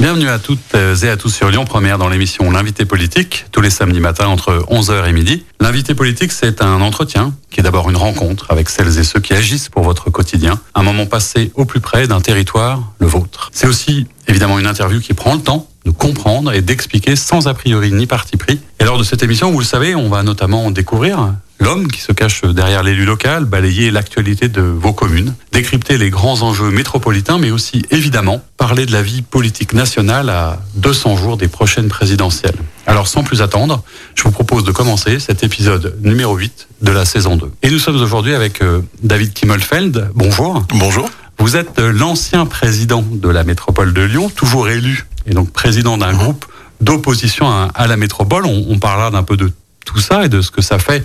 Bienvenue à toutes et à tous sur Lyon Première dans l'émission L'invité politique, tous les samedis matins entre 11h et midi. L'invité politique, c'est un entretien qui est d'abord une rencontre avec celles et ceux qui agissent pour votre quotidien, un moment passé au plus près d'un territoire, le vôtre. C'est aussi évidemment une interview qui prend le temps de comprendre et d'expliquer sans a priori ni parti pris. Et lors de cette émission, vous le savez, on va notamment découvrir l'homme qui se cache derrière l'élu local, balayer l'actualité de vos communes, décrypter les grands enjeux métropolitains, mais aussi évidemment parler de la vie politique nationale à 200 jours des prochaines présidentielles. Alors sans plus attendre, je vous propose de commencer cet épisode numéro 8 de la saison 2. Et nous sommes aujourd'hui avec euh, David Kimmelfeld. Bonjour. Bonjour. Vous êtes l'ancien président de la métropole de Lyon, toujours élu et donc président d'un groupe d'opposition à, la métropole. On, on parlera d'un peu de tout ça et de ce que ça fait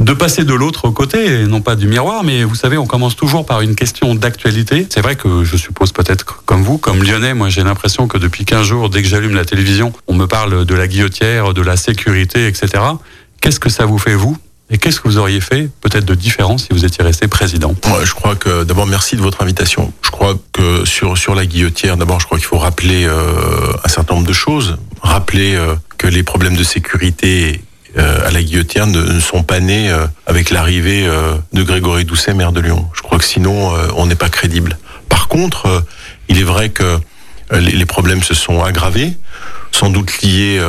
de passer de l'autre côté, et non pas du miroir, mais vous savez, on commence toujours par une question d'actualité. C'est vrai que je suppose peut-être comme vous, comme lyonnais, moi j'ai l'impression que depuis 15 jours, dès que j'allume la télévision, on me parle de la guillotière, de la sécurité, etc. Qu'est-ce que ça vous fait, vous? Et qu'est-ce que vous auriez fait peut-être de différent si vous étiez resté président? Moi, je crois que d'abord merci de votre invitation. Je crois que sur sur la guillotière, d'abord, je crois qu'il faut rappeler euh, un certain nombre de choses. Rappeler euh, que les problèmes de sécurité euh, à la guillotière ne, sont pas nés euh, avec l'arrivée euh, de Grégory Doucet, maire de Lyon. Je crois que sinon, on n'est pas crédible. Par contre, il est vrai que les, problèmes se sont aggravés, sans doute liés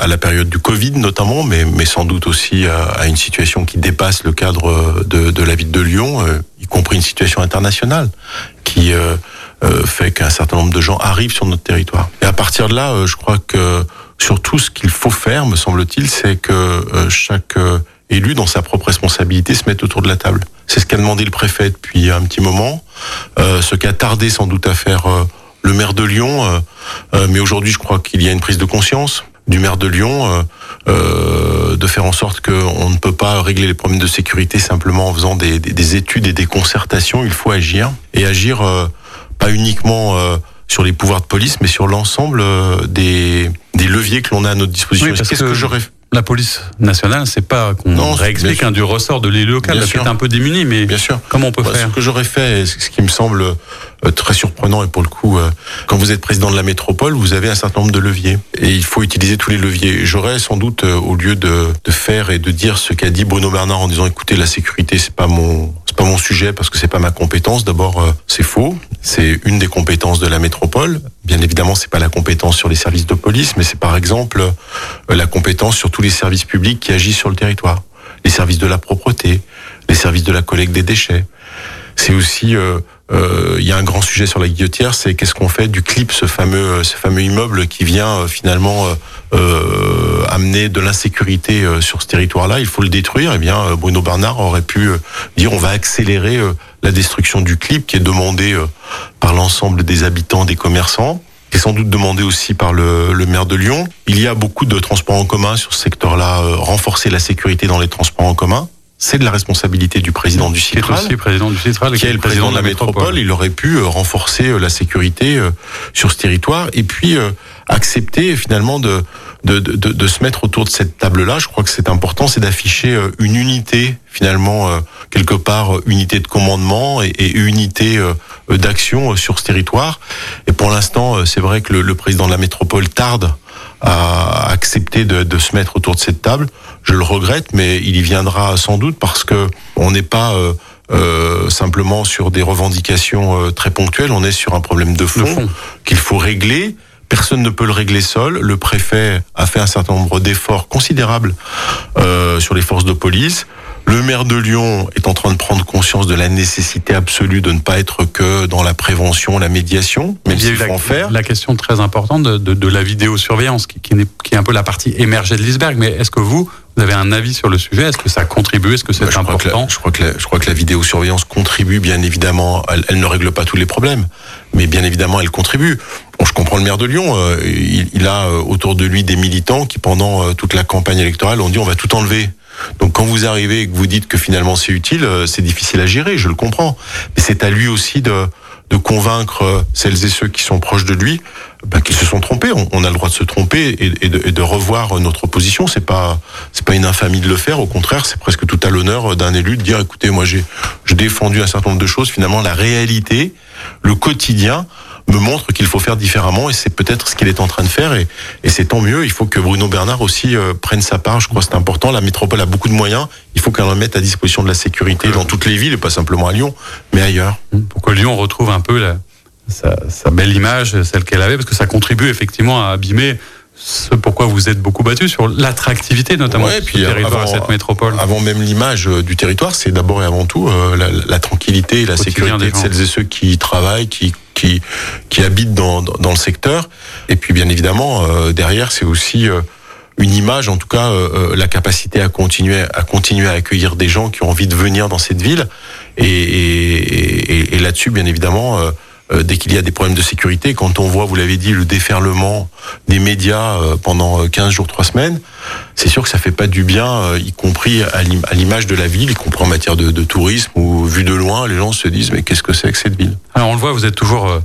à la période du Covid notamment, mais, mais sans doute aussi à, une situation qui dépasse le cadre de, de la ville de Lyon, y compris une situation internationale qui fait qu'un certain nombre de gens arrivent sur notre territoire. Et à partir de là, je crois que Surtout, ce qu'il faut faire, me semble-t-il, c'est que euh, chaque euh, élu, dans sa propre responsabilité, se mette autour de la table. C'est ce qu'a demandé le préfet depuis un petit moment, euh, ce qu'a tardé sans doute à faire le maire de Lyon. mais aujourd'hui, je crois qu'il y a une prise de conscience du maire de Lyon de faire en sorte qu'on ne peut pas régler les problèmes de sécurité simplement en faisant des, des études et des concertations. Il faut agir et agir pas uniquement sur les pouvoirs de police, mais sur l'ensemble euh, des, des leviers que l'on a à notre disposition. Oui, Qu'est-ce que, j'aurais la police nationale, c'est pas qu'on réexplique du ressort de l'élu local, qui est un peu démuni, mais bien sûr. comment on peut faire Ce que j'aurais fait, ce qui me semble très surprenant, et pour le coup, euh, quand vous êtes président de la métropole, vous avez un certain nombre de leviers, et il faut utiliser tous les leviers. J'aurais sans doute, au lieu de, de faire et de dire ce qu'a dit Bruno Bernard en disant, écoutez, la sécurité, c'est pas mon c'est pas mon sujet parce que c'est pas ma compétence. D'abord, euh, c'est faux. C'est une des compétences de la métropole. Bien évidemment, c'est pas la compétence sur les services de police, mais c'est par exemple euh, la compétence sur tous les services publics qui agissent sur le territoire. Les services de la propreté, les services de la collecte des déchets. C'est aussi euh, euh, il y a un grand sujet sur la guillotière, c'est qu'est-ce qu'on fait du clip, ce fameux, euh, ce fameux immeuble qui vient euh, finalement euh, amener de l'insécurité sur ce territoire-là. Il faut le détruire. Eh bien, Bruno Bernard aurait pu dire on va accélérer la destruction du clip qui est demandée par l'ensemble des habitants, des commerçants est sans doute demandé aussi par le, le, maire de Lyon. Il y a beaucoup de transports en commun sur ce secteur-là, renforcer la sécurité dans les transports en commun c'est de la responsabilité du président du Citral, est, président du Citral, qui est le président de la métropole. Il aurait pu euh, renforcer euh, la sécurité euh, sur ce territoire et puis accepter finalement de de, de, de, se mettre autour de cette table-là. Je crois que c'est important, c'est d'afficher une unité finalement quelque part unité de commandement et, et unité d'action sur ce territoire. Et pour l'instant, c'est vrai que le, le président de la métropole tarde à accepter de, de, se mettre autour de cette table. Je le regrette, mais il y viendra sans doute parce que on n'est pas euh, euh, simplement sur des revendications euh, très ponctuelles. On est sur un problème de fond, fond. qu'il faut régler. Personne ne peut le régler seul. Le préfet a fait un certain nombre d'efforts considérables euh, sur les forces de police. Le maire de Lyon est en train de prendre conscience de la nécessité absolue de ne pas être que dans la prévention, la médiation, mais il faut la, en faire. La question très importante de, de, de la vidéosurveillance, qui, qui, est, qui est un peu la partie émergée de l'iceberg. Mais est-ce que vous, vous avez un avis sur le sujet? Est-ce que ça contribue? Est-ce que c'est bah, important crois que la, je, crois que la, je crois que la vidéosurveillance contribue, bien évidemment. Elle, elle, ne règle pas tous les problèmes, mais bien évidemment, elle contribue. Bon, je comprends le maire de Lyon. Euh, il, il, a euh, autour de lui des militants qui, pendant euh, toute la campagne électorale, ont dit on va tout enlever. Donc quand vous arrivez et que vous dites que finalement c'est utile, c'est difficile à gérer, je le comprends. Mais c'est à lui aussi de, de convaincre celles et ceux qui sont proches de lui bah, qu'ils se sont trompés. On, a le droit de se tromper et, de, revoir notre position. C'est pas c'est pas une infamie de le faire. Au contraire, c'est presque tout à l'honneur d'un élu de dire écoutez, moi j'ai défendu un certain nombre de choses. Finalement, la réalité, le quotidien me montre qu'il faut faire différemment et c'est peut-être ce qu'il est en train de faire et, et c'est tant mieux. Il faut que Bruno Bernard aussi euh, prenne sa part. Je crois que c'est important. La métropole a beaucoup de moyens. Il faut qu'elle en mette à disposition de la sécurité dans toutes les villes et pas simplement à Lyon, mais ailleurs. Pour que Lyon retrouve un peu la, sa, sa, belle image, celle qu'elle avait, parce que ça contribue effectivement à abîmer ce pourquoi vous êtes beaucoup battu sur l'attractivité notamment ouais, puis du territoire avant, cette métropole. Avant même l'image euh, du territoire, c'est d'abord et avant tout euh, la, la, tranquillité et la sécurité de celles et ceux qui travaillent, qui qui, qui habitent dans, dans, le secteur. Et puis bien évidemment, euh, derrière, c'est aussi euh, une image, en tout cas euh, la capacité à continuer à continuer à accueillir des gens qui ont envie de venir dans cette ville. Et, et, et, et là-dessus, bien évidemment, euh, dès qu'il y a des problèmes de sécurité, quand on voit, vous l'avez dit, le déferlement des médias euh, pendant 15 jours, 3 semaines, c'est sûr que ça fait pas du bien, euh, y compris à l'image de la ville, y compris en matière de, tourisme ou vu de loin, les gens se disent mais qu'est-ce que c'est que cette ville? Alors on le voit, vous êtes toujours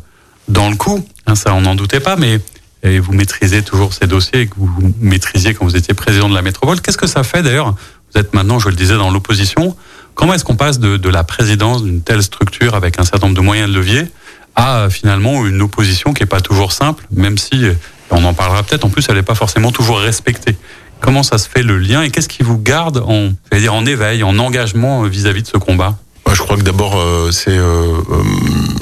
dans le coup, hein, ça on n'en doutait pas, mais vous maîtrisez toujours ces dossiers que vous maîtrisiez quand vous étiez président de la métropole. Qu'est-ce que ça fait d'ailleurs? Vous êtes maintenant, je le disais, dans l'opposition. Comment est-ce qu'on passe de la présidence d'une telle structure avec un certain nombre de moyens de levier à finalement une opposition qui est pas toujours simple, même si on en parlera peut-être. En plus, elle n'est pas forcément toujours respectée. Comment ça se fait le lien et qu'est-ce qui vous garde en, dire en éveil, en engagement vis-à-vis de ce combat? Je crois que d'abord euh, c'est, euh, euh,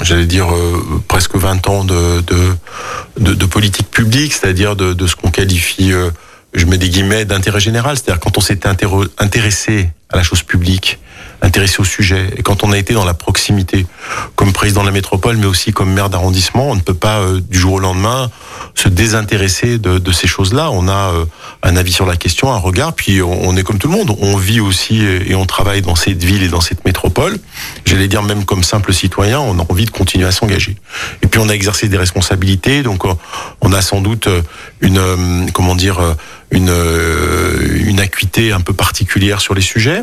j'allais dire euh, presque 20 ans de politique publique, c'est-à-dire de, ce qu'on qualifie, euh, je mets des guillemets, d'intérêt général, c'est-à-dire quand on s'est intéressé à la chose publique, intéressé au sujet. Et quand on a été dans la proximité, comme président de la métropole, mais aussi comme maire d'arrondissement, on ne peut pas euh, du jour au lendemain se désintéresser de, de ces choses-là. On a euh, un avis sur la question, un regard, puis on, on, est comme tout le monde. On vit aussi et on travaille dans cette ville et dans cette métropole. J'allais dire même comme simple citoyen, on a envie de continuer à s'engager. Et puis on a exercé des responsabilités, donc on a sans doute une, euh, comment dire, une, une acuité un peu particulière sur les sujets.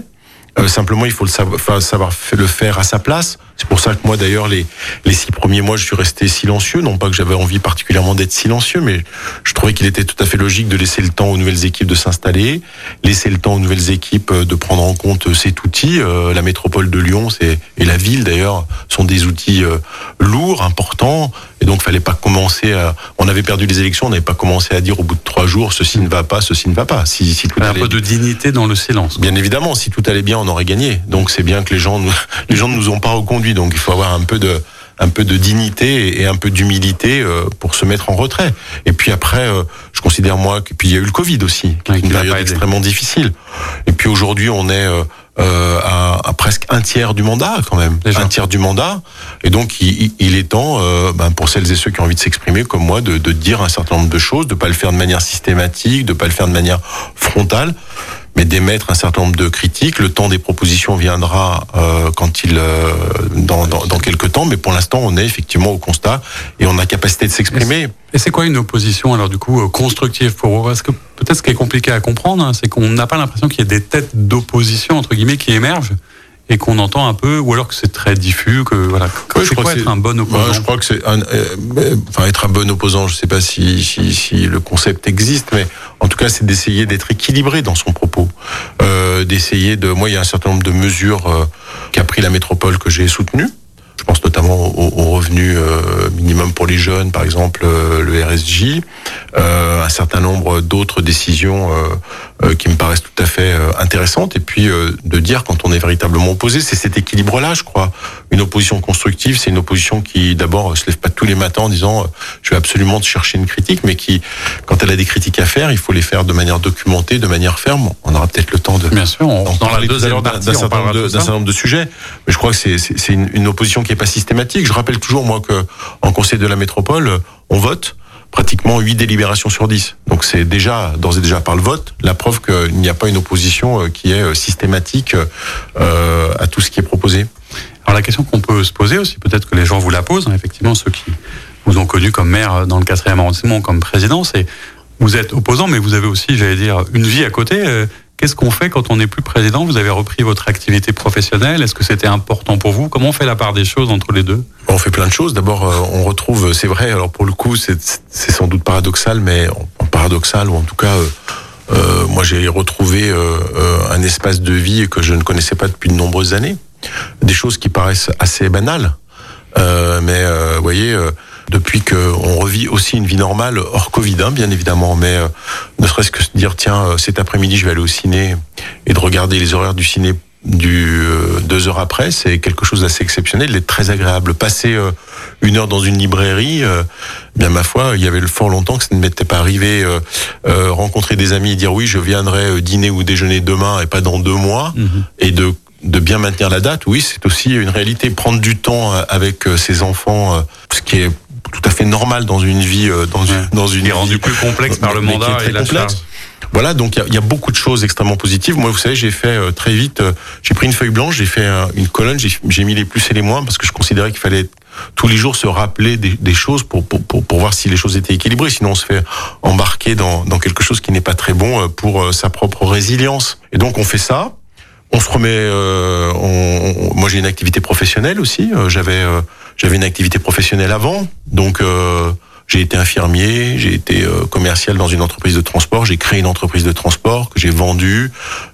Euh, simplement, il faut le savoir, savoir le faire à sa place. C'est pour ça que moi, d'ailleurs, les, les six premiers mois, je suis resté silencieux. Non pas que j'avais envie particulièrement d'être silencieux, mais je trouvais qu'il était tout à fait logique de laisser le temps aux nouvelles équipes de s'installer, laisser le temps aux nouvelles équipes euh, de prendre en compte euh, cet outil. la métropole de Lyon et la ville, d'ailleurs, sont des outils lourds, importants. Et donc, fallait pas commencer à. On avait perdu les élections, on n'avait pas commencé à dire au bout de trois jours ceci ne va pas, ceci ne va pas. Si, si tout un allait... peu de dignité dans le silence. Bien évidemment, si tout allait bien, on aurait gagné. Donc, c'est bien que les gens, les gens ne nous ont pas Donc, il faut avoir un peu de un peu de dignité et un peu d'humilité pour se mettre en retrait. Et puis après, je considère moi que puis il y a eu le Covid aussi, qui est une période extrêmement difficile. Et puis aujourd'hui, on est euh, à, à, presque un tiers du mandat quand même, Déjà. un tiers du mandat. Et donc il, il est temps, euh, ben, pour celles et ceux qui ont envie de s'exprimer comme moi, de, de, dire un certain nombre de choses, de pas le faire de manière systématique, de pas le faire de manière frontale mais d'émettre un certain nombre de critiques. Le temps des propositions viendra euh, quand il euh, dans, dans, dans, quelques temps, mais pour l'instant, on est effectivement au constat et on a capacité de s'exprimer. Et c'est quoi une opposition alors du coup constructive pour vous? Parce que peut-être ce qui est compliqué à comprendre, hein, c'est qu'on n'a pas l'impression qu'il y ait des têtes d'opposition entre guillemets qui émergent et qu'on entend un peu, ou alors que c'est très diffus, que voilà. Je crois que être un bon opposant. Je crois que c'est un, euh, enfin être un bon opposant. Je sais pas si, si, si le concept existe, mais en tout cas, c'est d'essayer d'être équilibré dans son propos, euh, d'essayer de. Moi, il y a un certain nombre de mesures euh, qu'a pris la métropole que j'ai soutenues. Je pense notamment au, revenu euh, minimum pour les jeunes, par exemple euh, le RSJ, euh, un certain nombre d'autres décisions euh, qui me paraissent tout à fait intéressantes. Et puis de dire quand on est véritablement opposé, c'est cet équilibre-là, je crois. Une opposition constructive, c'est une opposition qui d'abord se lève pas tous les matins en disant je vais absolument te chercher une critique, mais qui, quand elle a des critiques à faire, il faut les faire de manière documentée, de manière ferme. On aura peut-être le temps de. Bien sûr, on, dans la deuxième d'un certain, certain, nombre de sujets, mais je crois que c'est une, une opposition qui est pas systématique. Je rappelle toujours moi que en Conseil de la métropole, on vote pratiquement 8 délibérations sur 10. Donc c'est déjà, d'ores et déjà par le vote, la preuve qu'il n'y a pas une opposition qui est systématique euh, à tout ce qui est proposé. Alors la question qu'on peut se poser aussi, peut-être que les gens vous la posent, hein, effectivement ceux qui vous ont connu comme maire dans le 4e arrondissement, comme président, c'est vous êtes opposant, mais vous avez aussi, j'allais dire, une vie à côté. Qu'est-ce qu'on fait quand on n'est plus président? Vous avez repris votre activité professionnelle. Est-ce que c'était important pour vous? Comment on fait la part des choses entre les deux? On fait plein de choses. D'abord, euh, on retrouve, c'est vrai, alors pour le coup, c'est sans doute paradoxal, mais paradoxal, ou en tout cas, euh, euh moi j'ai retrouvé euh, un espace de vie que je ne connaissais pas depuis de nombreuses années. Des choses qui paraissent assez banales. mais vous voyez depuis qu'on revit aussi une vie normale hors Covid, hein, bien évidemment, mais euh, ne serait-ce que se dire tiens euh, cet après-midi je vais aller au ciné et de regarder les horaires du ciné du euh, deux heures après, c'est quelque chose d'assez exceptionnel, est très agréable. Passer une heure dans une librairie, bien ma foi, il y avait le fort longtemps que ça ne m'était pas arrivé. rencontrer des amis et dire oui, je viendrai dîner ou déjeuner demain et pas dans deux mois, mhm. et de de bien maintenir la date, oui, c'est aussi une réalité. Prendre du temps avec ses enfants, ce qui est tout à fait normal dans une vie, euh, dans, une, dans une. Est rendu plus complexe par le mandat et la complexe. Voilà, donc il y, a beaucoup de choses extrêmement positives. Moi, vous savez, j'ai fait euh, très vite, euh, j'ai pris une feuille blanche, j'ai fait une colonne, j'ai mis les plus et les moins parce que je considérais qu'il fallait tous les jours se rappeler des, choses pour, pour, pour, pour, voir si les choses étaient équilibrées. Sinon, on se fait embarquer dans, dans quelque chose qui n'est pas très bon pour sa propre résilience. Et donc, on fait ça. On se remet. Euh, on, moi, j'ai une activité professionnelle aussi. J'avais j'avais une activité professionnelle avant, donc euh, j'ai été infirmier, j'ai été euh, commercial dans une entreprise de transport, j'ai créé une entreprise de transport que j'ai vendue.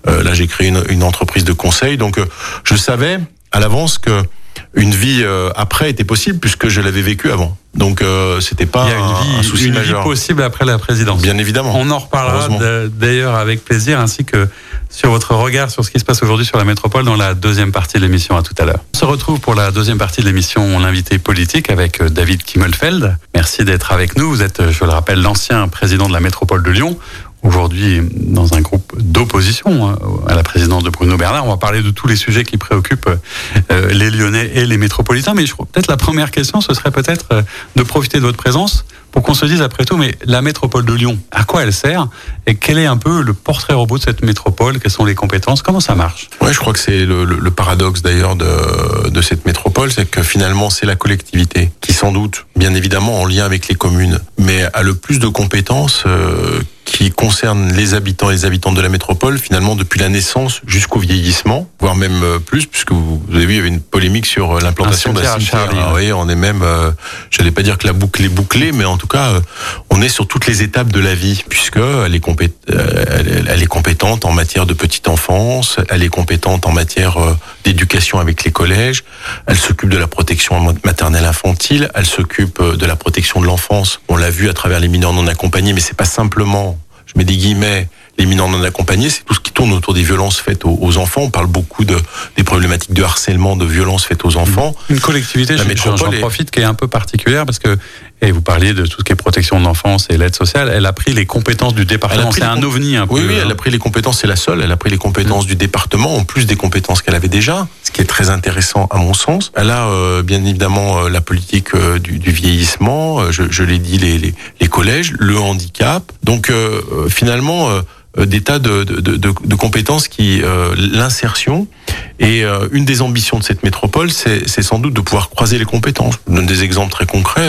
Euh, là, j'ai créé une, une, entreprise de conseil. Donc, je savais à l'avance que une vie après était possible puisque je l'avais vécu avant. Donc c'était pas Il y a une vie, un souci une vie possible après la présidence. Bien évidemment. On en reparlera d'ailleurs avec plaisir ainsi que sur votre regard sur ce qui se passe aujourd'hui sur la métropole dans la deuxième partie de l'émission. À tout à l'heure. On se retrouve pour la deuxième partie de l'émission L'invité politique avec euh, David Kimmelfeld. Merci d'être avec nous. Vous êtes, euh, je le rappelle, l'ancien président de la métropole de Lyon aujourd'hui dans un groupe d'opposition hein, à la présidence de Bruno Bernard. On va parler de tous les sujets qui préoccupent euh, les Lyonnais et les métropolitains. Mais je crois peut-être la première question, ce serait peut-être euh, de profiter de votre présence pour qu'on se dise après tout, mais la métropole de Lyon, à quoi elle sert et quel est un peu le portrait robot de cette métropole? Quelles sont les compétences? Comment ça marche? Ouais, je crois que c'est le, paradoxe d'ailleurs de cette métropole, c'est que finalement c'est la collectivité qui sans doute, bien évidemment en lien avec les communes, mais a le plus de compétences. Euh, qui concerne les habitants et les habitantes de la métropole, finalement depuis la naissance jusqu'au vieillissement, voire même euh, plus, puisque vous, avez vu, il y avait une polémique sur euh, l'implantation d'un cimetière. Ah oui, on est même, euh, j'allais pas dire que la boucle est bouclée, mais en tout cas, on est sur toutes les étapes de la vie, puisque elle est, compé elle, est compétente en matière de petite enfance, elle est compétente en matière d'éducation avec les collèges, elle s'occupe de la protection maternelle infantile, elle s'occupe de la protection de l'enfance. On l'a vu à travers les mineurs non accompagnés, mais c'est pas simplement je mets des guillemets, les mineurs non accompagnés, c'est tout ce qui tourne autour des violences faites aux, enfants. On parle beaucoup de, des problématiques de harcèlement, de violences faites aux enfants. Une collectivité, j'en profite, qui est un peu particulière parce que et vous parliez de tout ce qui est protection de l'enfance et l'aide sociale. Elle a pris les compétences du département. C'est un ovni un peu. Oui, oui, elle hein. a pris les compétences, c'est la seule. Elle a pris les compétences du département, en plus des compétences qu'elle avait déjà, ce qui est très intéressant à mon sens. Elle a euh, bien évidemment euh, la politique euh, du, du, vieillissement, je, je l'ai dit, les, les, les, collèges, le handicap. Donc finalement euh, des tas de, de, de, de compétences qui euh, l'insertion et euh, une des ambitions de cette métropole c'est sans doute de pouvoir croiser les compétences. Je donne des exemples très concrets.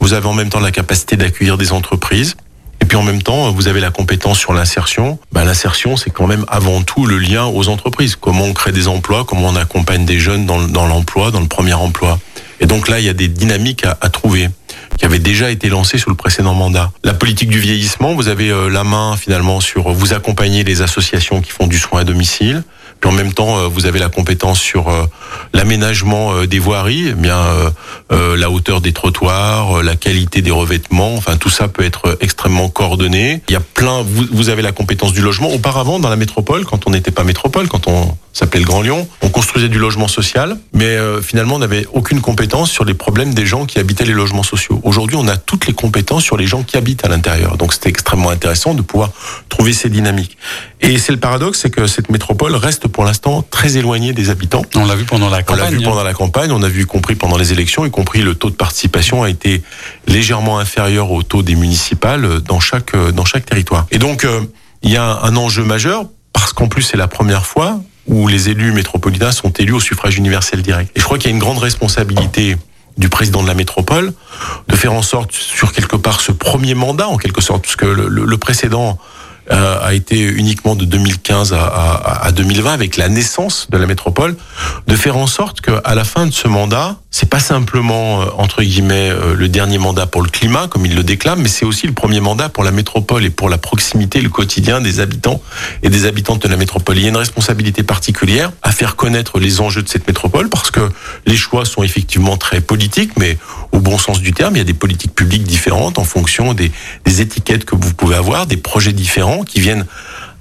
Vous avez en même temps la capacité d'accueillir des entreprises. Et puis en même temps, vous avez la compétence sur l'insertion. Ben, l'insertion, c'est quand même avant tout le lien aux entreprises. Comment on crée des emplois, comment on accompagne des jeunes dans, dans l'emploi, dans le premier emploi. Et donc là, il y a des dynamiques à, à trouver qui avait déjà été lancé sous le précédent mandat. La politique du vieillissement, vous avez euh, la main finalement sur vous accompagner les associations qui font du soin à domicile. Puis en même temps, euh, vous avez la compétence sur euh, l'aménagement des voiries, eh bien la hauteur des trottoirs, la qualité des revêtements. Enfin, tout ça peut être extrêmement coordonné. Il y a plein. Vous, vous avez la compétence du logement. Auparavant, dans la métropole, quand on n'était pas métropole, quand on s'appelait le Grand Lyon, on construisait du logement social, mais finalement, on n'avait aucune compétence sur les problèmes des gens qui habitaient les logements sociaux. Aujourd'hui, on a toutes les compétences sur les gens qui habitent à l'intérieur. Donc, c'était extrêmement intéressant de pouvoir trouver ces dynamiques. Et c'est le paradoxe, c'est que cette métropole reste pour l'instant très éloignée des habitants. On l'a vu pendant la campagne. On l'a vu pendant la campagne, on a vu y compris pendant les élections, y compris le taux de participation a été légèrement inférieur au taux des municipales dans chaque dans chaque territoire. Et donc euh, il y a un enjeu majeur parce qu'en plus c'est la première fois où les élus métropolitains sont élus au suffrage universel direct. Et je crois qu'il y a une grande responsabilité du président de la métropole de faire en sorte sur quelque part ce premier mandat en quelque sorte parce que le, le précédent euh, a été uniquement de 2015 à, à, à, 2020 avec la naissance de la métropole, de faire en sorte qu'à la fin de ce mandat, c'est pas simplement euh, entre guillemets euh, le dernier mandat pour le climat comme il le déclame, mais c'est aussi le premier mandat pour la métropole et pour la proximité, le quotidien des habitants et des habitantes de la métropole. Il y a une responsabilité particulière à faire connaître les enjeux de cette métropole parce que les choix sont effectivement très politiques, mais au bon sens du terme, il y a des politiques publiques différentes en fonction des, des étiquettes que vous pouvez avoir, des projets différents qui viennent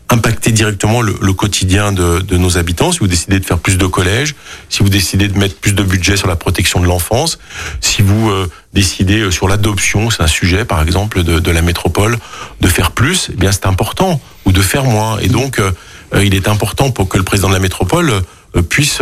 impacter directement le, le quotidien de, de, nos habitants. Si vous décidez de faire plus de collèges, si vous décidez de mettre plus de budget sur la protection de l'enfance, si vous euh, décidez euh, sur l'adoption, c'est un sujet par exemple de, de, la métropole, de faire plus, eh bien c'est important, ou de faire moins. Et donc euh, il est important pour que le président de la métropole puisse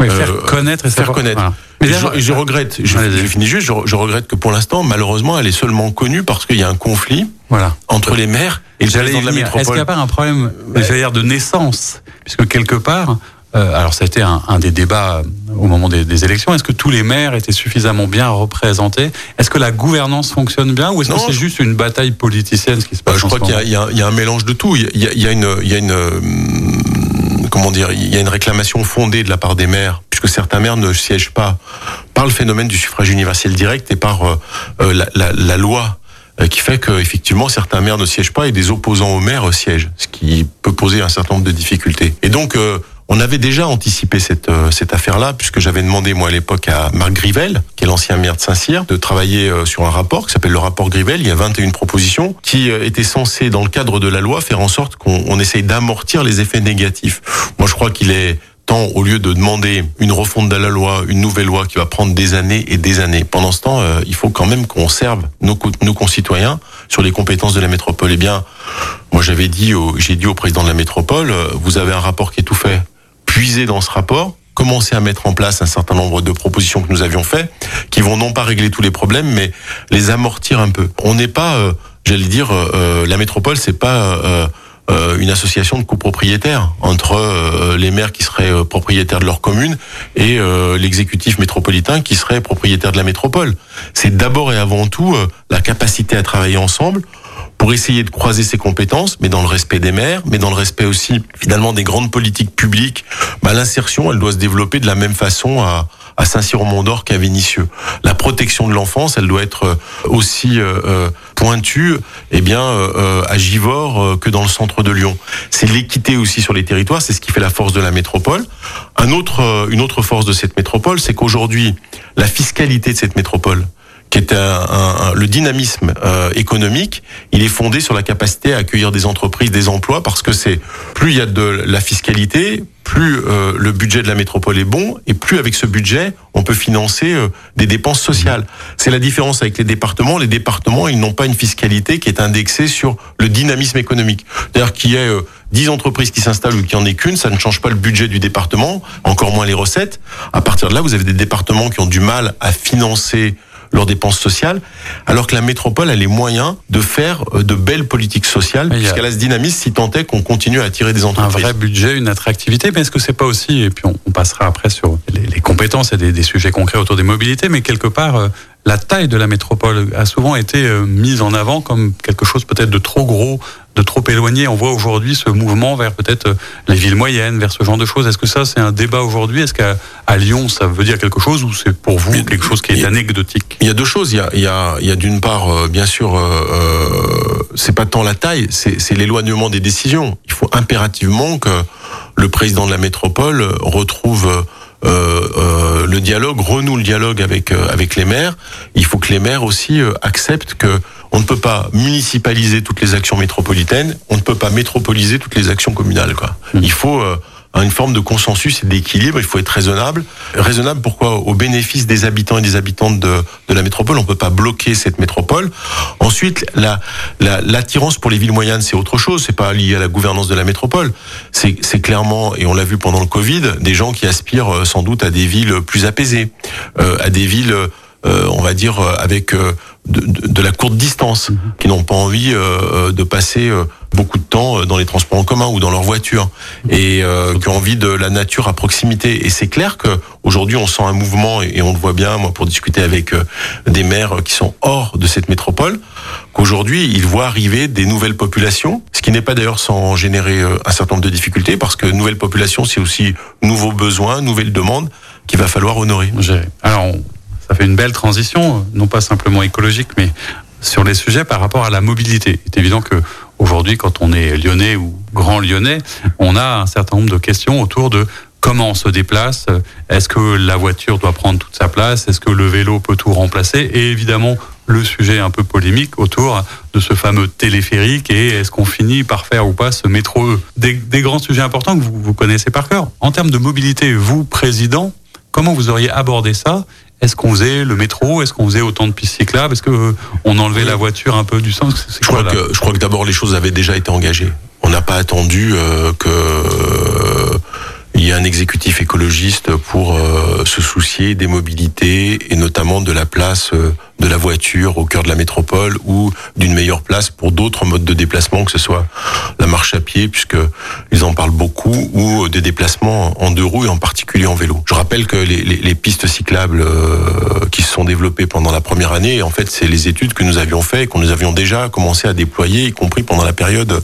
oui, faire connaître et faire connaître. Voilà. Mais je, je, regrette, je, je, finis juste, je, je, regrette que pour l'instant, malheureusement, elle est seulement connue parce qu'il y a un conflit voilà. entre les maires et le président de la métropole. Est-ce qu'il n'y a pas un problème, dire, de naissance? Puisque quelque part, euh, alors ça a été un, un, des débats au moment des, des élections, est-ce que tous les maires étaient suffisamment bien représentés? Est-ce que la gouvernance fonctionne bien ou est-ce que c'est juste une bataille politicienne ce qui se passe bah, Je crois qu'il y, y, y, a un mélange de tout. Il y a, il y a une... Il y a une comment dire, il y a une réclamation fondée de la part des maires, puisque certains maires ne siègent pas par le phénomène du suffrage universel direct et par euh, la, la, la, loi qui fait que effectivement certains maires ne siègent pas et des opposants aux maires siègent, ce qui peut poser un certain nombre de difficultés. Et donc euh, on avait déjà anticipé cette, euh, cette affaire-là, puisque j'avais demandé, moi, à l'époque, à Marc Grivel, qui est l'ancien maire de Saint-Cyr, de travailler euh, sur un rapport qui s'appelle le rapport Grivel. Il y a 21 propositions qui étaient censées, dans le cadre de la loi, faire en sorte qu'on essaye d'amortir les effets négatifs. Moi, je crois qu'il est au lieu de demander une refonte de la loi, une nouvelle loi qui va prendre des années et des années, pendant ce temps, euh, il faut quand même qu'on serve nos, concitoyens sur les compétences de la métropole. Eh bien, moi j'avais dit, j'ai dit au président de la métropole, vous avez un rapport qui est tout fait puiser dans ce rapport, commencer à mettre en place un certain nombre de propositions que nous avions fait, qui vont non pas régler tous les problèmes, mais les amortir un peu. On n'est pas, euh, j'allais dire, euh, la métropole, c'est pas euh, une association de copropriétaires entre les maires qui seraient propriétaires de leur commune et l'exécutif métropolitain qui serait propriétaire de la métropole. C'est d'abord et avant tout la capacité à travailler ensemble pour essayer de croiser ses compétences, mais dans le respect des maires, mais dans le respect aussi finalement des grandes politiques publiques. Bah, L'insertion, elle doit se développer de la même façon à, à Saint-Cyr-au-Mont-d'Or qu'à Vénissieux. La protection de l'enfance, elle doit être aussi euh, pointue, eh bien, euh, à Givors que dans le centre de Lyon. C'est l'équité aussi sur les territoires, c'est ce qui fait la force de la métropole. Un autre, une autre force de cette métropole, c'est qu'aujourd'hui, la fiscalité de cette métropole, qui est un, un, le dynamisme euh, économique, il est fondé sur la capacité à accueillir des entreprises, des emplois, parce que c'est plus il y a de la fiscalité, plus euh, le budget de la métropole est bon, et plus avec ce budget, on peut financer euh, des dépenses sociales. C'est la différence avec les départements. Les départements, ils n'ont pas une fiscalité qui est indexée sur le dynamisme économique. C'est-à-dire qu'il y ait 10 entreprises qui s'installent ou qu'il n'y en ait qu'une, ça ne change pas le budget du département, encore moins les recettes. À partir de là, vous avez des départements qui ont du mal à financer leurs dépenses sociales, alors que la métropole a les moyens de faire euh, de belles politiques sociales, puisqu'elle a ce dynamisme si tant est qu'on continue à attirer des entreprises. Un vrai budget, une attractivité, mais est-ce que c'est pas aussi, et puis on, on passera après sur les, les compétences et des, des, sujets concrets autour des mobilités, mais quelque part, euh, la taille de la métropole a souvent été euh, mise en avant comme quelque chose peut-être de trop gros, de trop éloigné. On voit aujourd'hui ce mouvement vers peut-être euh, les villes moyennes, vers ce genre de choses. Est-ce que ça, c'est un débat aujourd'hui? Est-ce qu'à Lyon, ça veut dire quelque chose ou c'est pour vous quelque chose qui est anecdotique? Il y a deux choses. Il y a, il y a, il y a d'une part, euh, bien sûr, euh, c'est pas tant la taille, c'est l'éloignement des décisions. Il faut impérativement que le président de la métropole retrouve le dialogue, renoue le dialogue avec euh, avec les maires. Il faut que les maires aussi acceptent que on ne peut pas municipaliser toutes les actions métropolitaines, on ne peut pas métropoliser toutes les actions communales. Quoi. Mmh. Il faut une forme de consensus et d'équilibre. Il faut être raisonnable. Raisonnable pourquoi? Au bénéfice des habitants et des habitantes de, de la métropole, on peut pas bloquer cette métropole. Ensuite, la l'attirance la, pour les villes moyennes, c'est autre chose. C'est pas lié à la gouvernance de la métropole. C'est clairement, et on l'a vu pendant le Covid, des gens qui aspirent euh, sans doute à des villes plus apaisées, euh, à des villes, euh, on va dire, avec de, la courte distance, mhm. qui n'ont pas envie de passer beaucoup de temps dans les transports en commun ou dans leur voiture et qui ont envie de la nature à proximité. Et c'est clair que aujourd'hui on sent un mouvement et on le voit bien, moi, pour discuter avec des maires qui sont hors de cette métropole, qu'aujourd'hui ils voient arriver des nouvelles populations, ce qui n'est pas d'ailleurs sans générer un certain nombre de difficultés, parce que nouvelle population, c'est aussi nouveaux besoins, nouvelles demandes qu'il va falloir honorer. Alors, ça fait une belle transition, non pas simplement écologique, mais sur les sujets par rapport à la mobilité. Il est évident que aujourd'hui, quand on est lyonnais ou grand lyonnais, on a un certain nombre de questions autour de comment on se déplace, est-ce que la voiture doit prendre toute sa place, est-ce que le vélo peut tout remplacer, et évidemment le sujet un peu polémique autour de ce fameux téléphérique et est-ce qu'on finit par faire ou pas ce métro E? Des, grands sujets importants que vous, vous connaissez par cœur. En termes de mobilité, vous, président, Comment vous auriez abordé ça? Est-ce qu'on faisait le métro? Est-ce qu'on faisait autant de pistes cyclables? Est-ce qu'on euh, enlevait la voiture un peu du sens je, crois que, je crois que d'abord les choses avaient déjà été engagées. On n'a pas attendu euh, que euh, il y a un exécutif écologiste pour euh, se soucier des mobilités et notamment de la place euh, de la voiture au cœur de la métropole ou d'une meilleure place pour d'autres modes de déplacement, que ce soit la marche à pied, puisque ils en parlent beaucoup, ou des déplacements en deux roues et en particulier en vélo. Je rappelle que les, pistes cyclables euh, qui se sont développées pendant la première année, en fait, c'est les études que nous avions fait que nous avions déjà commencé à déployer, y compris pendant la période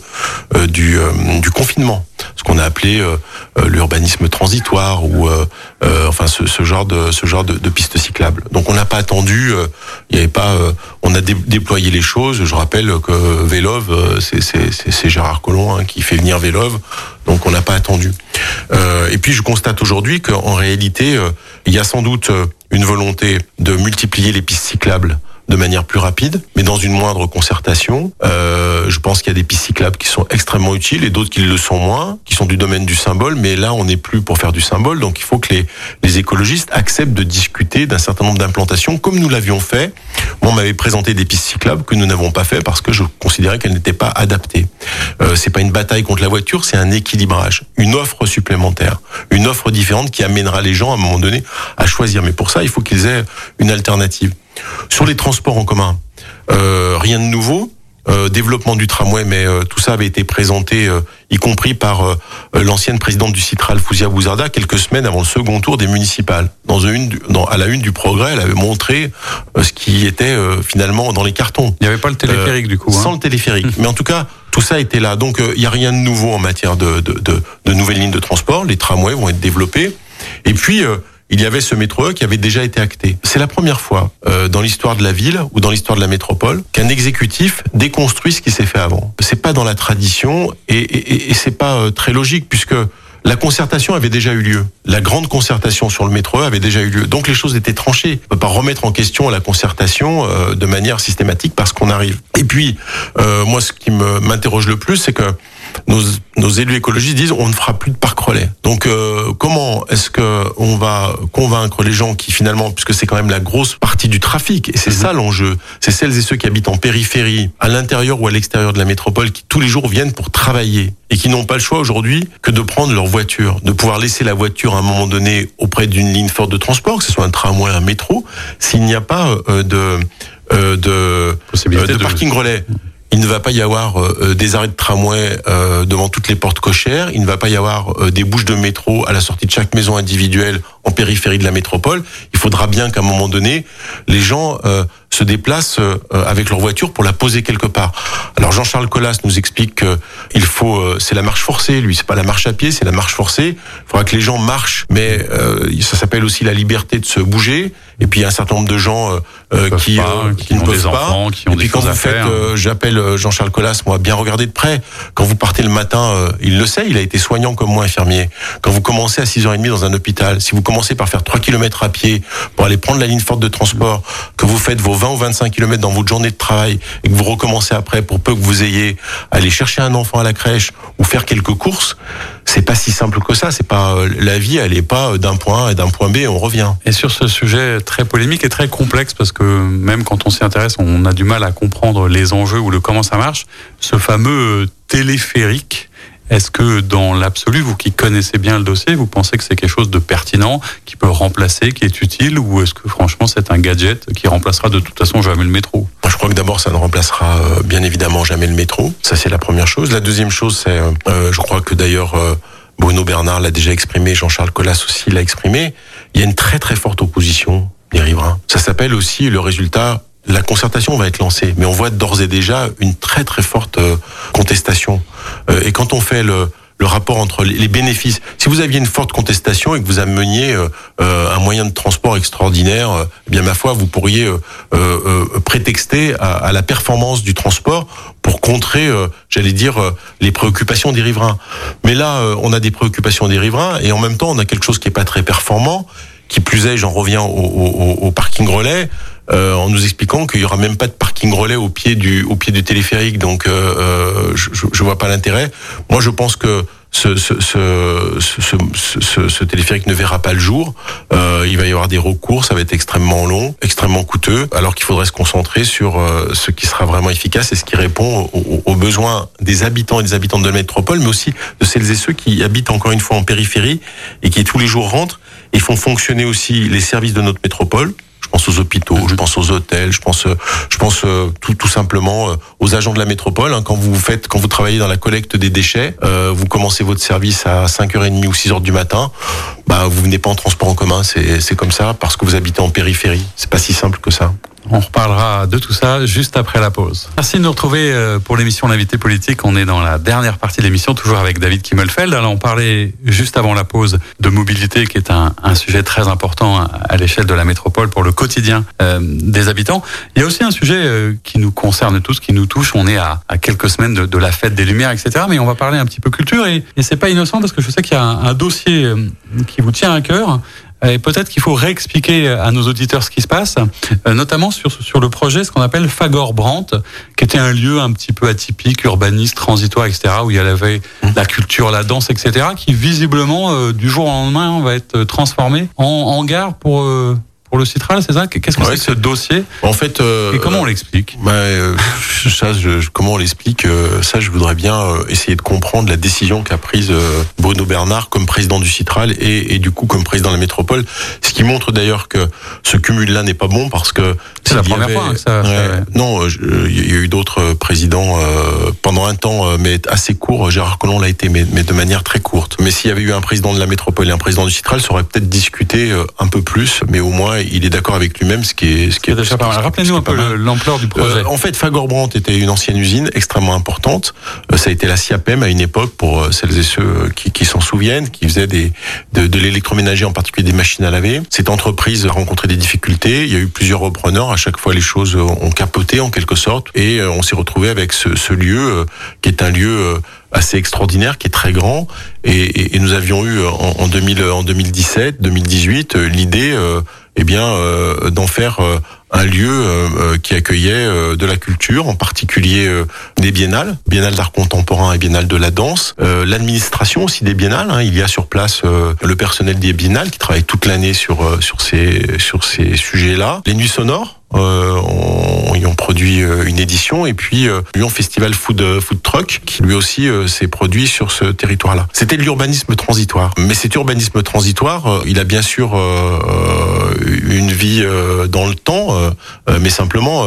du, du confinement ce qu'on a appelé euh, euh, l'urbanisme transitoire ou euh, enfin ce, genre de ce genre de pistes cyclables. Donc on n'a pas attendu, il y avait pas, on a déployé les choses. Je rappelle que Vélove, c'est Gérard Collomb hein, qui fait venir Vélove, donc on n'a pas attendu. et puis je constate aujourd'hui qu'en réalité, il y a sans doute une volonté de multiplier les pistes cyclables de manière plus rapide, mais dans une moindre concertation. Euh, je pense qu'il y a des pistes cyclables qui sont extrêmement utiles et d'autres qui le sont moins, qui sont du domaine du symbole, mais là on n'est plus pour faire du symbole, donc il faut que les, les écologistes acceptent de discuter d'un certain nombre d'implantations comme nous l'avions fait. Moi on m'avait présenté des pistes cyclables que nous n'avons pas fait parce que je considérais qu'elles n'étaient pas adaptées. Euh, c'est pas une bataille contre la voiture, c'est un équilibrage, une offre supplémentaire, une offre différente qui amènera les gens à un moment donné à choisir. Mais pour ça il faut qu'ils aient une alternative. Sur les transports en commun, euh, rien de nouveau. Euh, développement du tramway, mais euh, tout ça avait été présenté, y compris par l'ancienne présidente du Citral, Fouzia Bouzarda, quelques semaines avant le second tour des municipales. Dans une, dans, à la une du Progrès, elle avait montré ce qui était finalement dans les cartons. Il n'y avait pas le téléphérique du coup. Hein. Sans le téléphérique. mais en tout cas, tout ça était là. Donc il n'y a rien de nouveau en matière de, de, de, de, nouvelles lignes de transport. Les tramways vont être développés. Et puis il y avait ce métro qui avait déjà été acté. C'est la première fois euh, dans l'histoire de la ville ou dans l'histoire de la métropole qu'un exécutif déconstruit ce qui s'est fait avant. C'est pas dans la tradition et, et, et c'est pas euh, très logique puisque la concertation avait déjà eu lieu. La grande concertation sur le métro avait déjà eu lieu. Donc les choses étaient tranchées. On peut pas remettre en question la concertation euh, de manière systématique parce qu'on arrive. Et puis, euh, moi, ce qui m'interroge le plus, c'est que nos, nos, élus écologistes disent on ne fera plus de parc relais. Donc euh, comment est-ce que on va convaincre les gens qui finalement, puisque c'est quand même la grosse partie du trafic, et c'est mhm. ça l'enjeu, c'est celles et ceux qui habitent en périphérie, à l'intérieur ou à l'extérieur de la métropole, qui tous les jours viennent pour travailler et qui n'ont pas le choix aujourd'hui que de prendre leur voiture, de pouvoir laisser la voiture à un moment donné auprès d'une ligne forte de transport, que ce soit un tramway, un métro, s'il n'y a pas euh, de euh, de, de, parking relais. Il ne va pas y avoir euh, euh, des arrêts de tramway euh, devant toutes les portes cochères. Il ne va pas y avoir des bouches de métro à la sortie de chaque maison individuelle en périphérie de la métropole. Il faudra bien qu'à un moment donné, les gens se déplacent avec leur voiture pour la poser quelque part. Alors Jean-Charles Collas nous explique que il faut, c'est la marche forcée. Lui, c'est pas la marche à pied, c'est la marche forcée. Il faudra que les gens marchent, mais ça s'appelle aussi la liberté de se bouger. Et puis il y a un certain nombre de gens euh, euh, qui, euh, qui, ne peuvent pas. qui ont et puis quand vous faites, j'appelle Jean-Charles Collas, moi, bien regarder de près. Quand vous partez le matin, il le sait, il a été soignant comme moi, infirmier. Quand vous commencez à 6h30 dans un hôpital, si vous commencez par faire 3 km à pied pour aller prendre la ligne forte de transport, que vous faites vos 20 ou 25 km dans votre journée de travail et que vous recommencez après pour peu que vous ayez aller chercher un enfant à la crèche ou faire quelques courses, c'est pas si simple que ça. C'est pas la vie, elle est pas d'un point A et d'un point B, on revient. Et sur ce sujet très polémique et très complexe parce que même quand on s'y intéresse, on a du mal à comprendre les enjeux ou le comment ça marche. Ce fameux téléphérique Est-ce que dans l'absolu, vous qui connaissez bien le dossier, vous pensez que c'est quelque chose de pertinent, qui peut remplacer, qui est utile, ou est-ce que franchement c'est un gadget qui remplacera de toute façon jamais le métro? Je crois que d'abord ça ne remplacera euh, bien évidemment jamais le métro. Ça c'est la première chose. La deuxième chose, c'est, euh, je crois que d'ailleurs euh, Bruno Bernard l'a déjà exprimé, Jean-Charles Collas aussi l'a exprimé. Il y a une très très forte opposition des riverains. Ça s'appelle aussi le résultat la concertation va être lancée, mais on voit d'ores et déjà une très très forte contestation. et quand on fait le, le rapport entre les bénéfices. Si vous aviez une forte contestation et que vous ameniez euh, euh, un moyen de transport extraordinaire, euh, eh bien ma foi, vous pourriez prétexter à, la performance du transport pour contrer, j'allais dire, les préoccupations des riverains. Mais là, on a des préoccupations des riverains et en même temps, on a quelque chose qui est pas très performant. Qui plus est, j'en reviens au, parking relais. Euh, en nous expliquant qu'il y aura même pas de parking relais au pied du au pied du téléphérique. Donc, euh, euh je, je vois pas l'intérêt. Moi, je pense que ce, téléphérique ne verra pas le jour. Il va y avoir des recours, ça va être extrêmement long, extrêmement coûteux, alors qu'il faudrait se concentrer sur ce qui sera vraiment efficace et ce qui répond aux, aux, besoins des habitants et des habitantes de la métropole, mais aussi de celles et ceux qui habitent encore une fois en périphérie et qui tous les jours rentrent et font fonctionner aussi les services de notre métropole je pense aux hôpitaux, je pense aux hôtels, je pense, je pense euh, tout, simplement euh, aux agents de la métropole. Hein. Quand vous faites, quand vous travaillez dans la collecte des déchets, euh, vous commencez votre service à 5h30 ou 6h du matin, bah, vous venez pas en transport en commun, c'est comme ça, parce que vous habitez en périphérie. C'est pas si simple que ça. On reparlera de tout ça juste après la pause. Merci de nous retrouver euh, pour l'émission L'invité politique. On est dans la dernière partie de l'émission, toujours avec David Kimmelfeld. Alors, on parlait juste avant la pause de mobilité, qui est un, un sujet très important à l'échelle de la métropole pour le quotidien euh, des habitants. Il y a aussi un sujet euh, qui nous concerne tous, qui nous touche. On est à, à quelques semaines de, de, la fête des Lumières, etc. Mais on va parler un petit peu culture et, et c'est pas innocent parce que je sais qu'il y a un, un dossier euh, qui vous tient à cœur. Et peut-être qu'il faut réexpliquer à nos auditeurs ce qui se passe, notamment sur, sur le projet, ce qu'on appelle Fagor Brandt, qui était un lieu un petit peu atypique, urbaniste, transitoire, etc., où il y avait la culture, la danse, etc., qui visiblement, euh, du jour au lendemain, va être transformé en, gare pour euh, pour le Citral, c'est ça Qu'est-ce que c'est que ce dossier En fait, euh, et comment on l'explique bah, euh, Ça, je, comment on l'explique euh, Ça, je voudrais bien euh, essayer de comprendre la décision qu'a prise euh, Bruno Bernard comme président du Citral et, et, du coup comme président de la métropole. Ce qui montre d'ailleurs que ce cumul-là n'est pas bon parce que c'est la première avait, fois que ça. Ouais, non, il y a eu d'autres présidents pendant un temps, mais assez court. Gérard Collomb l'a été, mais, mais, de manière très courte. Mais s'il y avait eu un président de la métropole et un président du Citral, ça aurait peut-être discuté un peu plus, mais au moins il est d'accord avec lui-même, ce qui est, ce qui est, déjà pas mal. Rappelez-nous un peu l'ampleur du projet. Euh, en fait, Fagor Brandt était une ancienne usine extrêmement importante. Euh, ça a été la SIAPEM à une époque, pour euh, celles et ceux qui, qui s'en souviennent, qui faisait des, de, de l'électroménager, en particulier des machines à laver. Cette entreprise a rencontré des difficultés. Il y a eu plusieurs repreneurs. À chaque fois, les choses ont capoté en quelque sorte, et on s'est retrouvé avec ce, ce lieu qui est un lieu assez extraordinaire, qui est très grand. Et, et, et nous avions eu en, en, 2000, en 2017, 2018, l'idée eh bien, euh, d'en faire euh, un lieu euh, qui accueillait de la culture, en particulier des biennales, biennales d'art contemporain et biennales de la danse, l'administration aussi des biennales. Hein, il y a sur place le personnel des biennales qui travaille toute l'année sur sur ces sur ces sujets-là. Les nuits sonores. On, y ont produit une édition et puis Lyon Festival Food Food Truck qui lui aussi s'est produit sur ce territoire-là. C'était de l'urbanisme transitoire, mais cet urbanisme transitoire, il a bien sûr une vie euh, dans le temps, euh, euh, mais simplement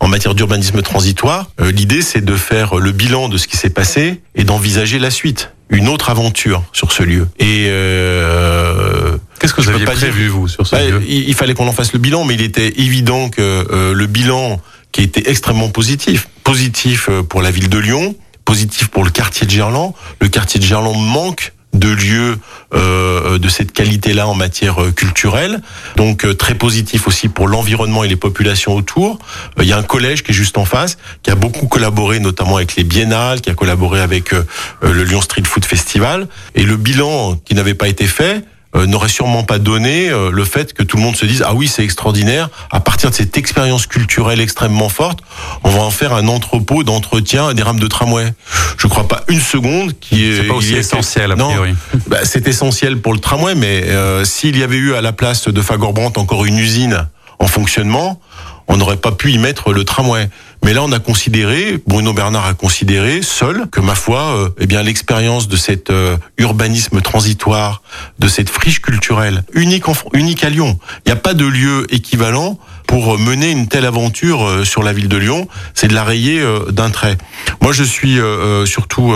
en matière d'urbanisme transitoire, l'idée c'est de faire le bilan de ce qui s'est passé et d'envisager la suite, une autre aventure sur ce lieu. Et euh, qu'est-ce que vous aviez prévu vous sur ce bah, lieu il, il, fallait qu'on en fasse le bilan, mais il était évident que euh, le bilan qui était extrêmement positif, positif pour la ville de Lyon, positif pour le quartier de Gerland. Le quartier de Gerland manque de lieux euh, de cette qualité-là en matière euh, culturelle. Donc euh, très positif aussi pour l'environnement et les populations autour. Il y a un collège qui est juste en face, qui a beaucoup collaboré notamment avec les biennales, qui a collaboré avec le Lyon Street Food Festival. Et le bilan qui n'avait pas été fait, euh, n'aurait sûrement pas donné euh, le fait que tout le monde se dise ah oui c'est extraordinaire. À partir de cette expérience culturelle extrêmement forte on va en faire un entrepôt d'entretien des rames de tramway. Je crois pas une seconde qui est, pas aussi essentiel a priori. Bah, c'est essentiel pour le tramway mais euh, s'il y avait eu à la place de Fagor Brandt encore une usine en fonctionnement on n'aurait pas pu y mettre le tramway Mais là, on a considéré, Bruno Bernard a considéré seul que ma foi, eh bien l'expérience de cet urbanisme transitoire, de cette friche culturelle unique en, unique à Lyon. Il n'y a pas de lieu équivalent pour mener une telle aventure euh, sur la ville de Lyon, c'est de la rayer euh, d'un trait. Moi, je suis euh, surtout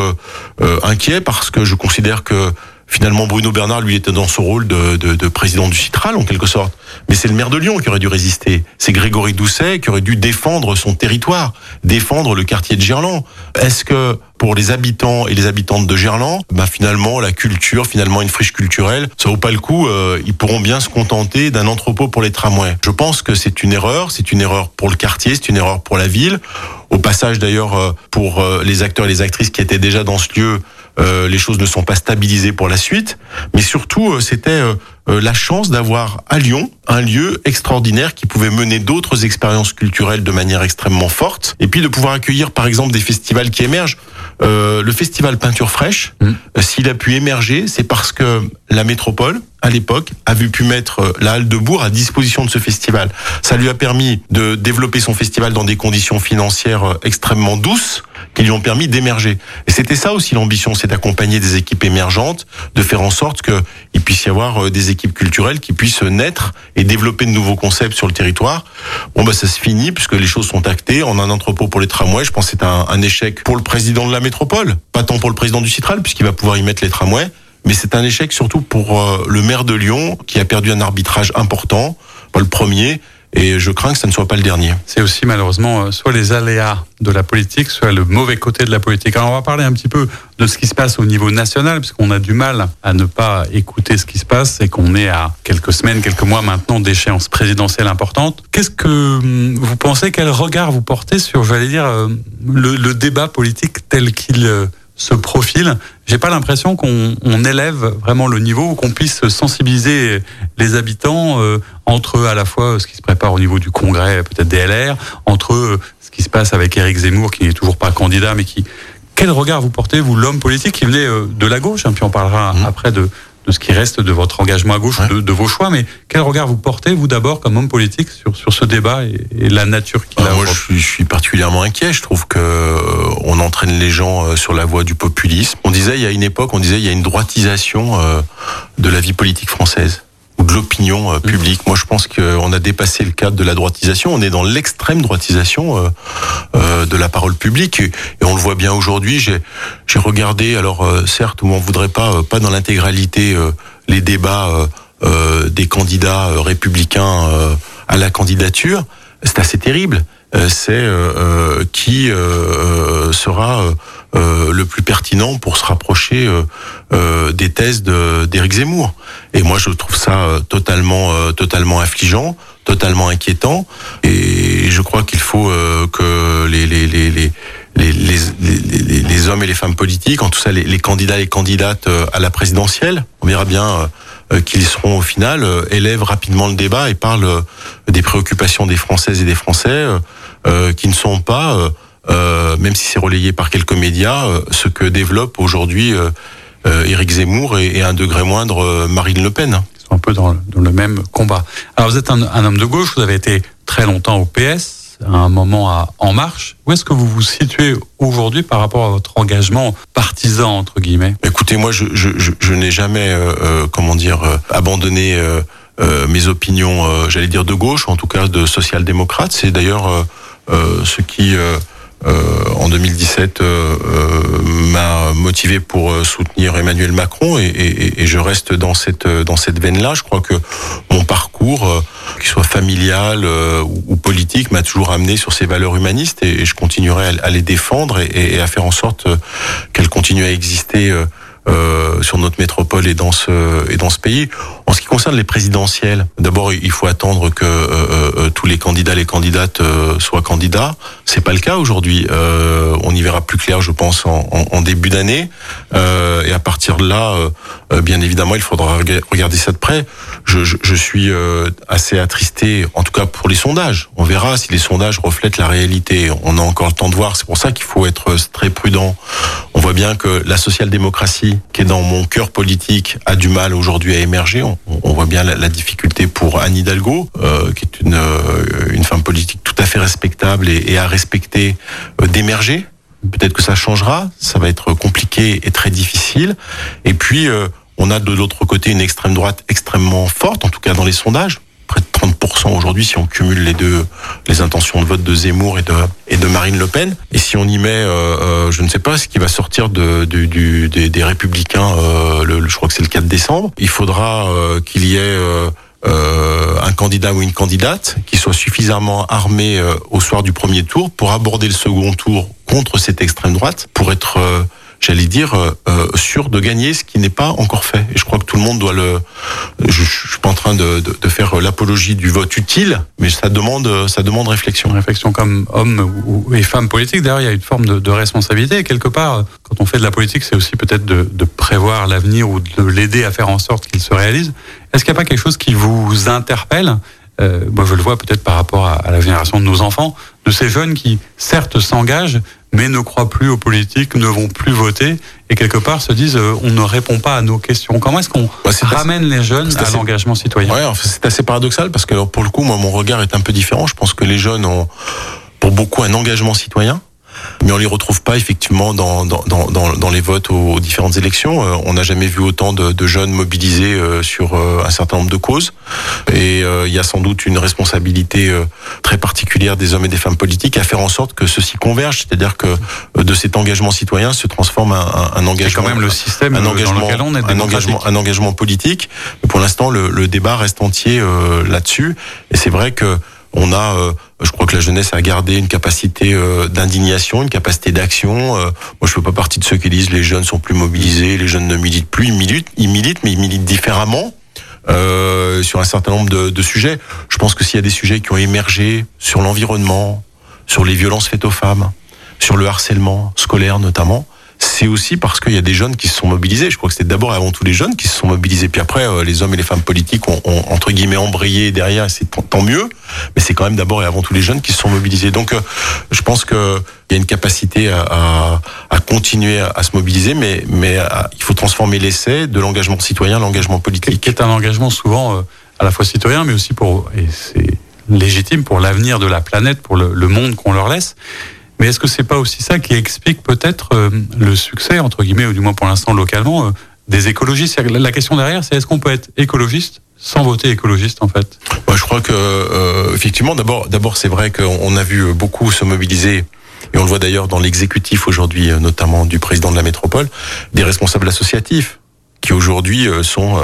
inquiet parce que je considère que finalement Bruno Bernard lui était dans son rôle de, de, de président du Citral en quelque sorte. Mais c'est le maire de Lyon qui aurait dû résister. C'est Grégory Doucet qui aurait dû défendre son territoire, défendre le quartier de Gerland. Est-ce que pour les habitants et les habitantes de Gerland, bah finalement la culture, finalement une friche culturelle, ça vaut pas le coup. Euh, ils pourront bien se contenter d'un entrepôt pour les tramways. Je pense que c'est une erreur. C'est une erreur pour le quartier, c'est une erreur pour la ville. Au passage d'ailleurs euh, pour euh, les acteurs et les actrices qui étaient déjà dans ce lieu euh, les choses ne sont pas stabilisées pour la suite, mais surtout euh, c'était euh, la chance d'avoir à Lyon un lieu extraordinaire qui pouvait mener d'autres expériences culturelles de manière extrêmement forte, et puis de pouvoir accueillir par exemple des festivals qui émergent. le festival Peinture Fraîche, mmh. s'il a pu émerger, c'est parce que la métropole, à l'époque, avait pu mettre la halle de Bourg à disposition de ce festival. Ça lui a permis de développer son festival dans des conditions financières extrêmement douces, qui lui ont permis d'émerger. Et c'était ça aussi l'ambition, c'est d'accompagner des équipes émergentes, de faire en sorte qu'il puisse y avoir euh, des équipes culturelles qui puissent naître et développer de nouveaux concepts sur le territoire. Bon, bah ça se finit puisque les choses sont actées. On a un entrepôt pour les tramways. Je pense que c'est un échec pour le président de la métropole, pas tant pour le président du Citral puisqu'il va pouvoir y mettre les tramways mais c'est un échec surtout pour euh, le maire de Lyon qui a perdu un arbitrage important, pas le premier, et je crains que ça ne soit pas le dernier. C'est aussi malheureusement euh, soit les aléas de la politique, soit le mauvais côté de la politique. Alors on va parler un petit peu de ce qui se passe au niveau national, puisqu'on a du mal à ne pas écouter ce qui se passe et qu'on est à quelques semaines, quelques mois maintenant d'échéance présidentielle importante. Qu'est-ce que hum, vous pensez, quel regard vous portez sur, j'allais dire, euh, le, débat politique tel qu'il euh, ce profil, j'ai pas l'impression qu'on on élève vraiment le niveau, qu'on puisse sensibiliser les habitants euh, entre à la fois ce qui se prépare au niveau du congrès, peut-être des LR, entre euh, ce qui se passe avec Éric Zemmour, qui n'est toujours pas candidat, mais qui. Quel regard vous portez, vous, l'homme politique qui venait euh, de la gauche, hein, puis on parlera mmh. après de, de ce qui reste de votre engagement à gauche, de, de, vos choix. Mais quel regard vous portez, vous d'abord, comme homme politique, sur, sur ce débat et, et la nature qu'il a Moi, je suis, je suis, particulièrement inquiet. Je trouve que euh, on entraîne les gens euh, sur la voie du populisme. On disait, il y a une époque, on disait, il y a une droitisation euh, de la vie politique française ou de l'opinion euh, publique. Moi, je pense qu'on a dépassé le cadre de la droitisation. On est dans l'extrême droitisation euh, euh, de la parole publique, et, on le voit bien aujourd'hui. J'ai regardé, alors certes, on voudrait pas, pas dans l'intégralité les débats des candidats républicains à la candidature. C'est assez terrible. C'est qui sera le plus pertinent pour se rapprocher des thèses d'Éric Zemmour. Et moi, je trouve ça totalement, totalement affligeant, totalement inquiétant. Et je crois qu'il faut que les, les, les, les les, les, les, hommes et les femmes politiques, en tout ça les, les candidats et candidates à la présidentielle, on verra bien qu'ils seront au final, élèvent rapidement le débat et parlent des préoccupations des Françaises et des Français qui ne sont pas euh, même si c'est relayé par quelques médias, euh, ce que développe aujourd'hui euh, Éric Zemmour et, et, un degré moindre Marine Le Pen. Ils sont un peu dans, dans le même combat. Alors vous êtes un, un, homme de gauche, vous avez été très longtemps au PS, à un moment à En Marche. Où est-ce que vous vous situez aujourd'hui par rapport à votre engagement partisan entre guillemets? Écoutez, moi, je, je, je, je n'ai jamais, euh, comment dire, abandonné euh, mes opinions, j'allais dire de gauche, en tout cas de social-démocrate. C'est d'ailleurs ce qui euh, en 2017 euh, euh, m'a motivé pour soutenir Emmanuel Macron et, je reste dans cette dans cette veine-là. Je crois que mon parcours, qu'il soit familial ou, politique, m'a toujours amené sur ces valeurs humanistes et, je continuerai à les défendre et, à faire en sorte qu'elles continuent à exister euh, sur notre métropole et dans ce et dans ce pays. En ce qui concerne les présidentielles, d'abord il faut attendre que euh, euh, tous les candidats, les candidates soient candidats. C'est pas le cas aujourd'hui. on y verra plus clair, je pense, en, en, en début d'année. et à partir de là, bien évidemment, il faudra regarder ça de près. Je, je, je suis assez attristé, en tout cas pour les sondages. On verra si les sondages reflètent la réalité. On a encore le temps de voir. C'est pour ça qu'il faut être très prudent. On voit bien que la social-démocratie qui est dans mon cœur politique, a du mal aujourd'hui à émerger. On, voit bien la, la, difficulté pour Anne Hidalgo, euh, qui est une, euh, une femme politique tout à fait respectable et, et à respecter, euh, d'émerger. Peut-être que ça changera, ça va être compliqué et très difficile. Et puis, euh, on a de l'autre côté une extrême droite extrêmement forte, en tout cas dans les sondages près de 30% aujourd'hui si on cumule les deux les intentions de vote de Zemmour et de et de Marine Le Pen. Et si on y met euh, euh, je ne sais pas ce qui va sortir de, des, des, républicains euh, je crois que c'est le 4 décembre il faudra qu'il y ait un candidat ou une candidate qui soit suffisamment armé au soir du premier tour pour aborder le second tour contre cette extrême droite pour être j'allais dire, euh, sûr de gagner ce qui n'est pas encore fait. Et je crois que tout le monde doit le. Je, je suis pas en train de, de, de faire l'apologie du vote utile, mais ça demande, ça demande réflexion. Réflexion comme homme ou, et femme politique. D'ailleurs, il y a une forme de, de, responsabilité. Et quelque part, quand on fait de la politique, c'est aussi peut-être de, de, prévoir l'avenir ou de l'aider à faire en sorte qu'il se réalise. Est-ce qu'il n'y a pas quelque chose qui vous interpelle? Euh, moi je le vois peut-être par rapport à, à, la génération de nos enfants, de ces jeunes qui certes s'engagent, mais ne croient plus aux politiques, ne vont plus voter, et quelque part se disent euh, on ne répond pas à nos questions. Comment est-ce qu'on ouais, ramène assez, les jeunes à l'engagement citoyen? Ouais, c'est assez paradoxal parce que pour le coup, moi mon regard est un peu différent. Je pense que les jeunes ont pour beaucoup un engagement citoyen mais on les retrouve pas effectivement dans dans, dans, dans les votes aux, aux différentes élections. Euh, on n'a jamais vu autant de, de jeunes mobilisés euh, sur euh, un certain nombre de causes, et il y a sans doute une responsabilité très particulière des hommes et des femmes politiques à faire en sorte que ceci converge, c'est-à-dire que de cet engagement citoyen se transforme un, un, un engagement, quand même le système un engagement, on est un engagement, un engagement politique. Mais pour l'instant, le, le, débat reste entier là-dessus, et c'est vrai que on a, euh, je crois que la jeunesse a gardé une capacité euh, d'indignation, une capacité d'action. Euh, moi, je fais pas partie de ceux qui disent les jeunes sont plus mobilisés, les jeunes ne militent plus. Ils militent, ils militent, mais ils militent différemment. Euh, sur un certain nombre de, de sujets. Je pense que s'il y a des sujets qui ont émergé sur l'environnement, sur les violences faites aux femmes, sur le harcèlement scolaire notamment, c'est aussi parce qu'il y a des jeunes qui se sont mobilisés. Je crois que c'était d'abord et avant tout les jeunes qui se sont mobilisés. Puis après, euh, les hommes et les femmes politiques ont, ont entre guillemets embrayé derrière, c'est tant mieux. Mais c'est quand même d'abord et avant tout les jeunes qui se sont mobilisés. Donc, euh, je pense que il y a une capacité à, à, à continuer à, à, se mobiliser, mais, il faut transformer l'essai de l'engagement citoyen, l'engagement politique. Qui est un engagement souvent euh, à la fois citoyen, mais aussi pour, et c'est légitime, pour l'avenir de la planète, pour le, le monde qu'on leur laisse. Mais est-ce que c'est pas aussi ça qui explique peut-être euh, le succès, entre guillemets, ou du moins pour l'instant localement, euh, des écologistes? La question derrière, c'est est-ce qu'on peut être écologiste sans voter écologiste en fait? Je crois que euh, effectivement, d'abord, d'abord, c'est vrai qu'on a vu beaucoup se mobiliser. Et on le voit d'ailleurs dans l'exécutif aujourd'hui, notamment du président de la métropole, des responsables associatifs qui aujourd'hui sont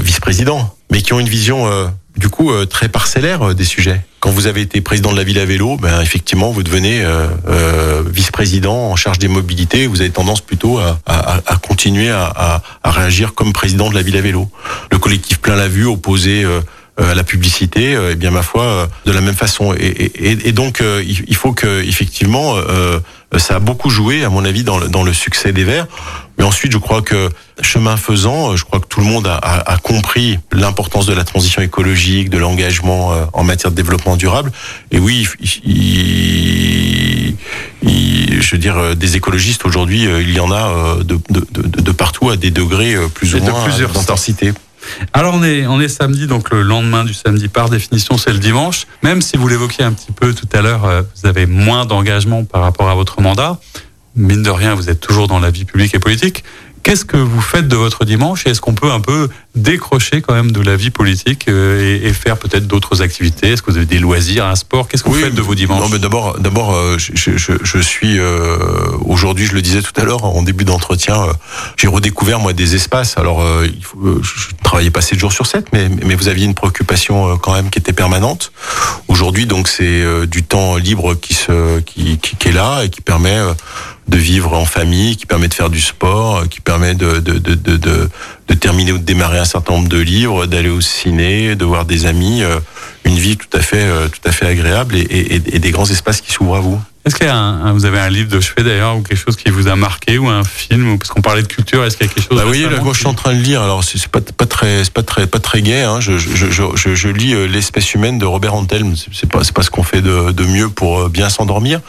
vice-présidents, mais qui ont une vision du coup euh, très parcellaire euh, des sujets. Quand vous avez été président de la ville à vélo, ben effectivement vous devenez euh, vice-président en charge des mobilités. Vous avez tendance plutôt à, continuer à, à, réagir comme président de la ville à vélo. Le collectif plein la vue opposé à la publicité, eh bien ma foi, de la même façon. Et, et, et donc il faut que effectivement ça a beaucoup joué à mon avis dans le, dans le succès des Verts. Mais ensuite, je crois que chemin faisant, je crois que tout le monde a, a, a compris l'importance de la transition écologique, de l'engagement en matière de développement durable. Et oui, il, il, je veux dire, des écologistes aujourd'hui, il y en a de, de, de, de partout à des degrés plus ou moins d'intensité. Alors on est samedi donc le lendemain du samedi par définition c'est le dimanche. Même si vous l'évoquiez un petit peu tout à l'heure, vous avez moins d'engagement par rapport à votre mandat. Mine de rien, vous êtes toujours dans la vie publique et politique. Qu'est-ce que vous faites de votre dimanche et est-ce qu'on peut un peu décrocher quand même de la vie politique euh, et, et faire peut-être d'autres activités? Est-ce que vous avez des loisirs, un sport? Qu'est-ce que oui, vous faites de vos dimanches? Non, mais d'abord, d'abord, euh, je, je, je, suis euh, aujourd'hui, je le disais tout à l'heure en début d'entretien, euh, j'ai redécouvert moi des espaces. Alors, euh, il faut, je travaillais pas 7 jours sur 7, mais, mais vous aviez une préoccupation quand même qui était permanente. Aujourd'hui, donc, c'est du temps libre qui se, qui, qui, qui, est là et qui permet de vivre en famille, qui permet de faire du sport, qui permet de, de, de, de, terminer ou de démarrer un certain nombre de livres, d'aller au ciné, de voir des amis, une vie tout à fait, tout à fait agréable et des grands espaces qui s'ouvrent à vous. Est-ce qu'il y a un, vous avez un livre de chevet d'ailleurs ou quelque chose qui vous a marqué ou un film parce qu'on parlait de culture, est-ce qu'il y a quelque chose Bah, voyez, là, moi, je suis en train de lire. Alors, c'est pas, pas très, c'est pas très, pas très gai. Hein. Je, je, je, je, lis euh, l'espèce humaine de Robert Antelme. C'est- pas, c'est pas ce qu'on fait de, de mieux pour euh, bien s'endormir.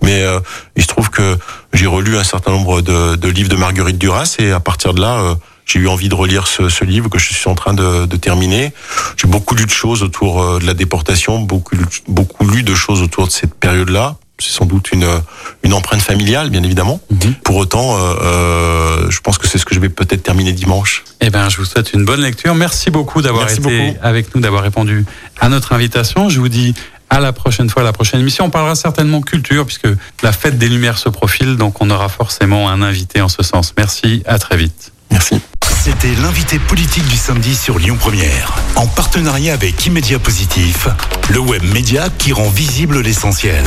Mais euh, il se trouve que j'ai relu un certain nombre de, de livres de Marguerite Duras et à partir de là. euh, j'ai eu envie de relire ce, ce livre que je suis en train de, de terminer. J'ai beaucoup lu de choses autour de la déportation, beaucoup, beaucoup lu de choses autour de cette période-là. C'est sans doute une, une empreinte familiale, bien évidemment. Mhm. Pour autant, euh, euh, je pense que c'est ce que je vais peut-être terminer dimanche. Eh ben, je vous souhaite une bonne lecture. Merci beaucoup d'avoir été beaucoup. avec nous, d'avoir répondu à notre invitation. Je vous dis à la prochaine fois, à la prochaine émission. On parlera certainement culture puisque la fête des Lumières se profile, donc on aura forcément un invité en ce sens. Merci, à très vite. Merci. C'était l'invité politique du samedi sur Lyon Première, en partenariat avec Immédia Positif, le web média qui rend visible l'essentiel.